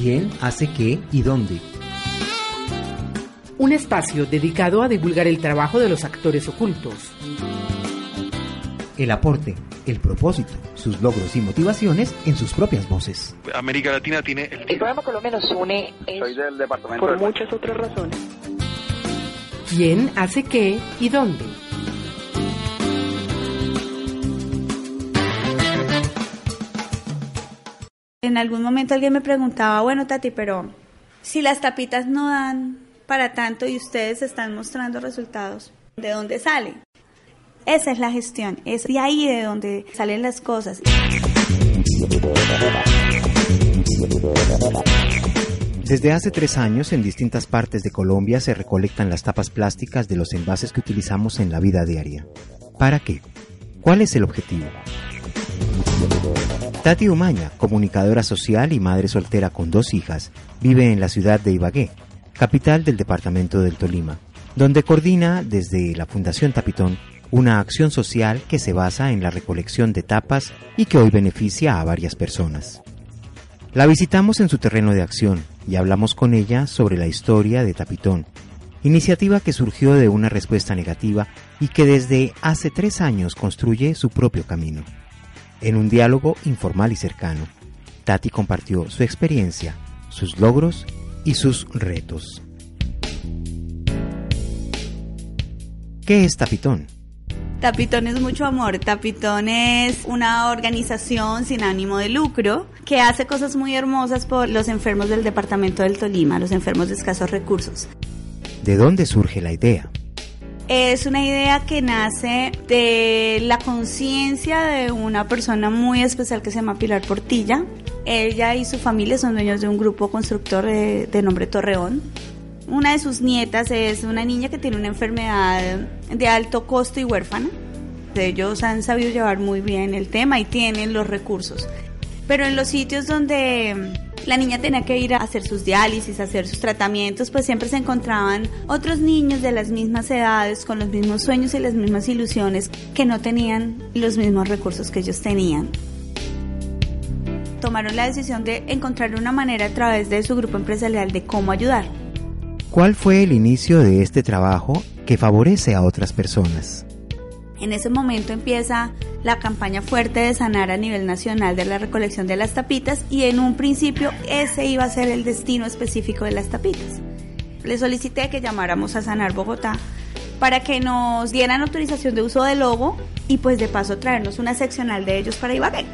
¿Quién hace qué y dónde? Un espacio dedicado a divulgar el trabajo de los actores ocultos. El aporte, el propósito, sus logros y motivaciones en sus propias voces. América Latina tiene el... El programa Colombia nos une Soy del departamento por de- muchas otras razones. ¿Quién hace qué y dónde? En algún momento alguien me preguntaba, bueno Tati, pero si las tapitas no dan para tanto y ustedes están mostrando resultados, ¿de dónde sale? Esa es la gestión, es de ahí de donde salen las cosas. Desde hace tres años en distintas partes de Colombia se recolectan las tapas plásticas de los envases que utilizamos en la vida diaria. ¿Para qué? ¿Cuál es el objetivo? Tati Umaña, comunicadora social y madre soltera con dos hijas, vive en la ciudad de Ibagué, capital del departamento del Tolima, donde coordina desde la Fundación Tapitón una acción social que se basa en la recolección de tapas y que hoy beneficia a varias personas. La visitamos en su terreno de acción y hablamos con ella sobre la historia de Tapitón, iniciativa que surgió de una respuesta negativa y que desde hace tres años construye su propio camino. En un diálogo informal y cercano, Tati compartió su experiencia, sus logros y sus retos. ¿Qué es Tapitón? Tapitón es mucho amor. Tapitón es una organización sin ánimo de lucro que hace cosas muy hermosas por los enfermos del departamento del Tolima, los enfermos de escasos recursos. ¿De dónde surge la idea? Es una idea que nace de la conciencia de una persona muy especial que se llama Pilar Portilla. Ella y su familia son dueños de un grupo constructor de, nombre Torreón. Una de sus nietas es una niña que tiene una enfermedad de alto costo y huérfana. Ellos han sabido llevar muy bien el tema y tienen los recursos. Pero en los sitios donde la niña tenía que ir a hacer sus diálisis, a hacer sus tratamientos, pues siempre se encontraban otros niños de las mismas edades, con los mismos sueños y las mismas ilusiones, que no tenían los mismos recursos que ellos tenían. Tomaron la decisión de encontrar una manera a través de su grupo empresarial de cómo ayudar. ¿Cuál fue el inicio de este trabajo que favorece a otras personas? En ese momento empieza la campaña fuerte de sanar a nivel nacional de la recolección de las tapitas y en un principio ese iba a ser el destino específico de las tapitas. Le solicité que llamáramos a Sanar Bogotá para que nos dieran autorización de uso del logo y pues de paso traernos una seccional de ellos para Ibagué.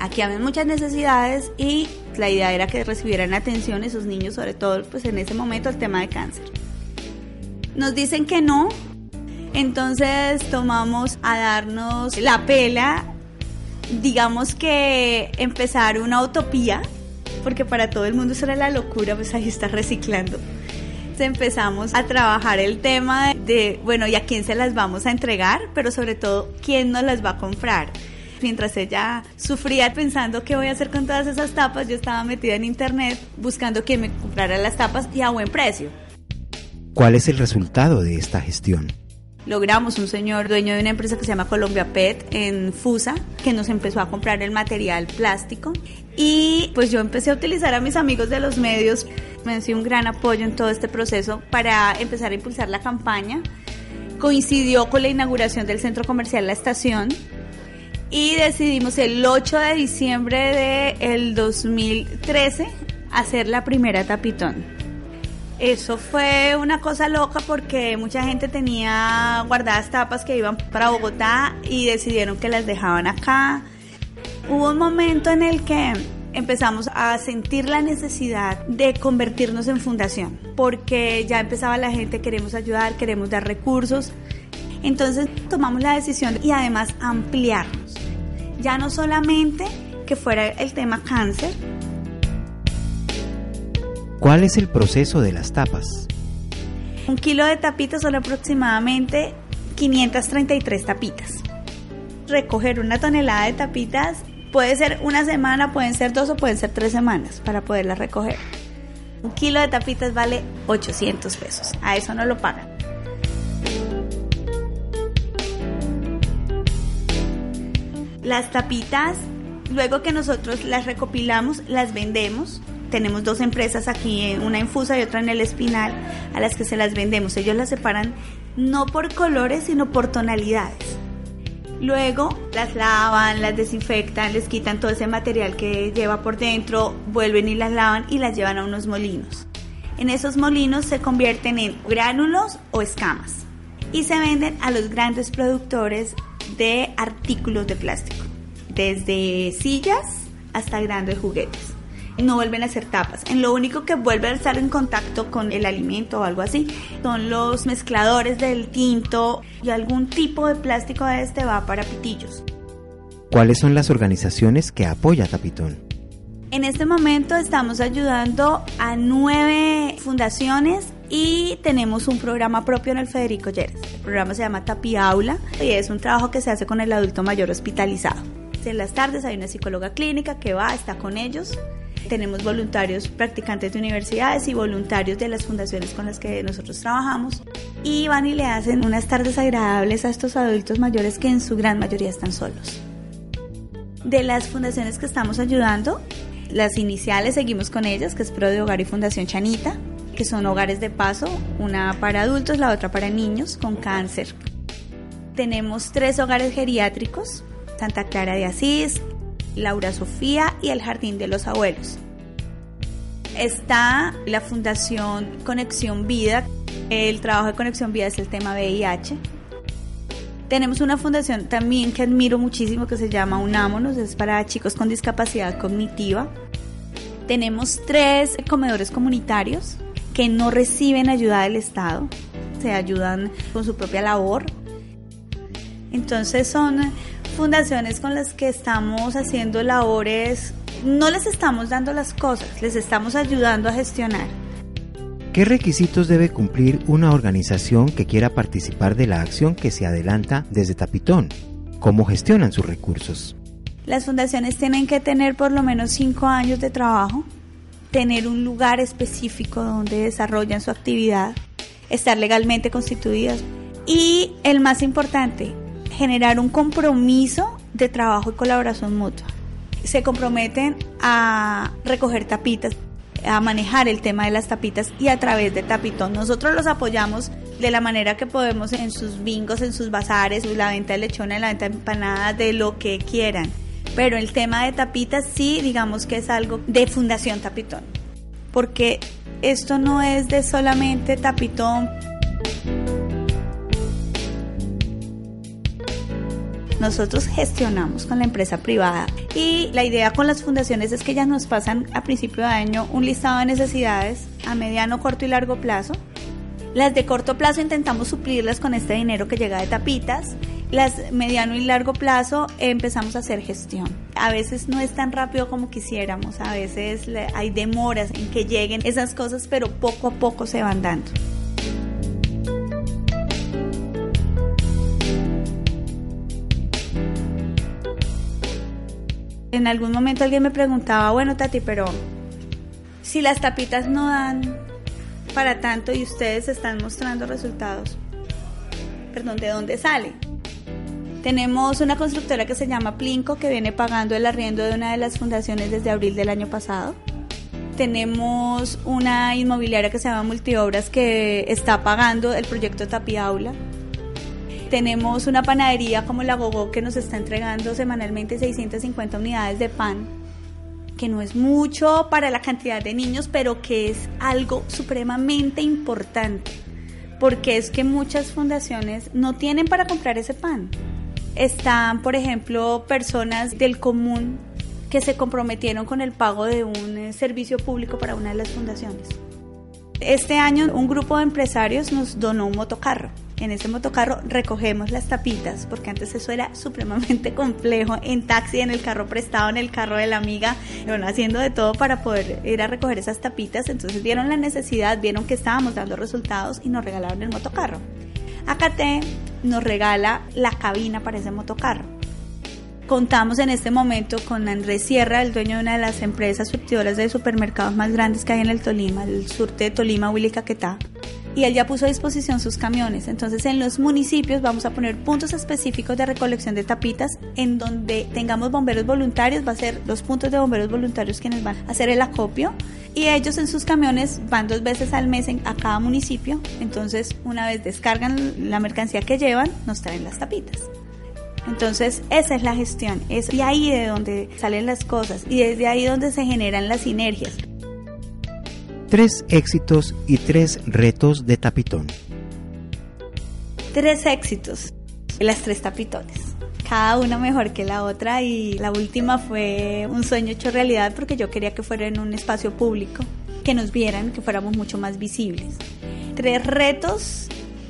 Aquí había muchas necesidades y la idea era que recibieran atención esos niños, sobre todo pues en ese momento el tema de cáncer. Nos dicen que no, entonces tomamos a darnos la pela, digamos que empezar una utopía, porque para todo el mundo eso era la locura, pues ahí está reciclando. Empezamos a trabajar el tema de, bueno, ¿y a quién se las vamos a entregar? Pero sobre todo, ¿quién nos las va a comprar? Mientras ella sufría pensando qué voy a hacer con todas esas tapas, yo estaba metida en internet buscando quién me comprara las tapas y a buen precio. ¿Cuál es el resultado de esta gestión? Logramos un señor dueño de una empresa que se llama Colombia Pet en Fusa, que nos empezó a comprar el material plástico. Y pues yo empecé a utilizar a mis amigos de los medios, me han un gran apoyo en todo este proceso para empezar a impulsar la campaña. Coincidió con la inauguración del centro comercial La Estación y decidimos el 8 de diciembre del 2013 hacer la primera tapitón. Eso fue una cosa loca porque mucha gente tenía guardadas tapas que iban para Bogotá y decidieron que las dejaban acá. Hubo un momento en el que empezamos a sentir la necesidad de convertirnos en fundación porque ya empezaba la gente, queremos ayudar, queremos dar recursos. Entonces tomamos la decisión y además ampliarnos. Ya no solamente que fuera el tema cáncer, ¿Cuál es el proceso de las tapas? Un kilo de tapitas son aproximadamente 533 tapitas. Recoger una tonelada de tapitas puede ser una semana, pueden ser dos o pueden ser tres semanas para poderlas recoger. Un kilo de tapitas vale 800 pesos. A eso no lo pagan. Las tapitas, luego que nosotros las recopilamos, las vendemos tenemos dos empresas aquí, una en Fusa y otra en el Espinal, a las que se las vendemos. Ellos las separan no por colores, sino por tonalidades. Luego las lavan, las desinfectan, les quitan todo ese material que lleva por dentro, vuelven y las lavan y las llevan a unos molinos. En esos molinos se convierten en gránulos o escamas y se venden a los grandes productores de artículos de plástico, desde sillas hasta grandes juguetes no vuelven a hacer tapas. En lo único que vuelve a estar en contacto con el alimento o algo así son los mezcladores del tinto y algún tipo de plástico de este va para pitillos. ¿Cuáles son las organizaciones que apoya Tapitón? En este momento estamos ayudando a nueve fundaciones y tenemos un programa propio en el Federico Lleras. El programa se llama Tapi Aula y es un trabajo que se hace con el adulto mayor hospitalizado. En las tardes hay una psicóloga clínica que va, está con ellos tenemos voluntarios practicantes de universidades y voluntarios de las fundaciones con las que nosotros trabajamos y van y le hacen unas tardes agradables a estos adultos mayores que en su gran mayoría están solos. De las fundaciones que estamos ayudando, las iniciales seguimos con ellas, que es Pro de Hogar y Fundación Chanita, que son hogares de paso, una para adultos, la otra para niños con cáncer. Tenemos tres hogares geriátricos, Santa Clara de Asís, Laura Sofía y el Jardín de los Abuelos. Está la Fundación Conexión Vida. El trabajo de Conexión Vida es el tema VIH. Tenemos una fundación también que admiro muchísimo que se llama Unámonos, es para chicos con discapacidad cognitiva. Tenemos tres comedores comunitarios que no reciben ayuda del Estado, se ayudan con su propia labor. Entonces son fundaciones con las que estamos haciendo labores, no les estamos dando las cosas, les estamos ayudando a gestionar. ¿Qué requisitos debe cumplir una organización que quiera participar de la acción que se adelanta desde Tapitón? ¿Cómo gestionan sus recursos? Las fundaciones tienen que tener por lo menos cinco años de trabajo, tener un lugar específico donde desarrollan su actividad, estar legalmente constituidas y el más importante, generar un compromiso de trabajo y colaboración mutua. Se comprometen a recoger tapitas, a manejar el tema de las tapitas y a través de Tapitón. Nosotros los apoyamos de la manera que podemos en sus bingos, en sus bazares, la venta de lechona, la venta de empanadas, de lo que quieran. Pero el tema de tapitas sí, digamos que es algo de Fundación Tapitón. Porque esto no es de solamente Tapitón nosotros gestionamos con la empresa privada y la idea con las fundaciones es que ellas nos pasan a principio de año un listado de necesidades a mediano, corto y largo plazo. Las de corto plazo intentamos suplirlas con este dinero que llega de tapitas. Las mediano y largo plazo empezamos a hacer gestión. A veces no es tan rápido como quisiéramos, a veces hay demoras en que lleguen esas cosas, pero poco a poco se van dando. En algún momento alguien me preguntaba, bueno Tati, pero si las tapitas no dan para tanto y ustedes están mostrando resultados, perdón, ¿de dónde sale? Tenemos una constructora que se llama Plinco que viene pagando el arriendo de una de las fundaciones desde abril del año pasado. Tenemos una inmobiliaria que se llama Multiobras que está pagando el proyecto Tapi Aula tenemos una panadería como la Gogo que nos está entregando semanalmente 650 unidades de pan, que no es mucho para la cantidad de niños, pero que es algo supremamente importante, porque es que muchas fundaciones no tienen para comprar ese pan. Están, por ejemplo, personas del común que se comprometieron con el pago de un eh, servicio público para una de las fundaciones. Este año un grupo de empresarios nos donó un motocarro en ese motocarro recogemos las tapitas, porque antes eso era supremamente complejo, en taxi, en el carro prestado, en el carro de la amiga, bueno, haciendo de todo para poder ir a recoger esas tapitas, entonces vieron la necesidad, vieron que estábamos dando resultados y nos regalaron el motocarro. Acate nos regala la cabina para ese motocarro. Contamos en este momento con Andrés Sierra, el dueño de una de las empresas surtidoras de supermercados más grandes que hay en el Tolima, el surte de Tolima, Willy Caquetá y él ya puso a disposición sus camiones. Entonces en los municipios vamos a poner puntos específicos de recolección de tapitas en donde tengamos bomberos voluntarios, va a ser los puntos de bomberos voluntarios quienes van a hacer el acopio y ellos en sus camiones van dos veces al mes a cada municipio. Entonces una vez descargan la mercancía que llevan, nos traen las tapitas. Entonces, esa es la gestión, es de ahí de donde salen las cosas y desde ahí donde se generan las sinergias. Tres éxitos y tres retos de Tapitón. Tres éxitos, las tres tapitones. Cada una mejor que la otra y la última fue un sueño hecho realidad porque yo quería que fuera en un espacio público, que nos vieran, que fuéramos mucho más visibles. Tres retos,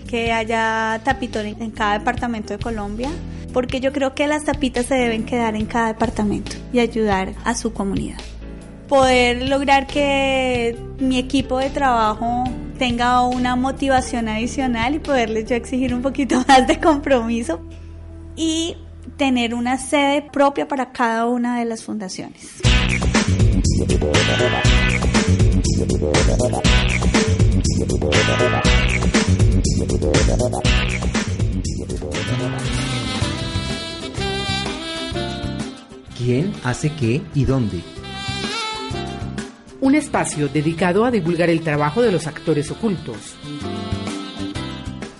que haya tapitón en cada departamento de Colombia, porque yo creo que las tapitas se deben quedar en cada departamento y ayudar a su comunidad poder lograr que mi equipo de trabajo tenga una motivación adicional y poderles yo exigir un poquito más de compromiso y tener una sede propia para cada una de las fundaciones. ¿Quién hace qué y dónde? Un espacio dedicado a divulgar el trabajo de los actores ocultos.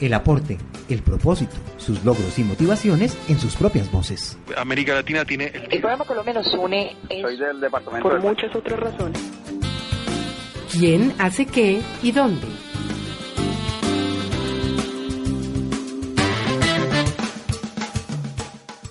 El aporte, el propósito, sus logros y motivaciones en sus propias voces. América Latina tiene... El, el programa Colombia nos une Soy del departamento por muchas otras razones. ¿Quién hace qué y dónde?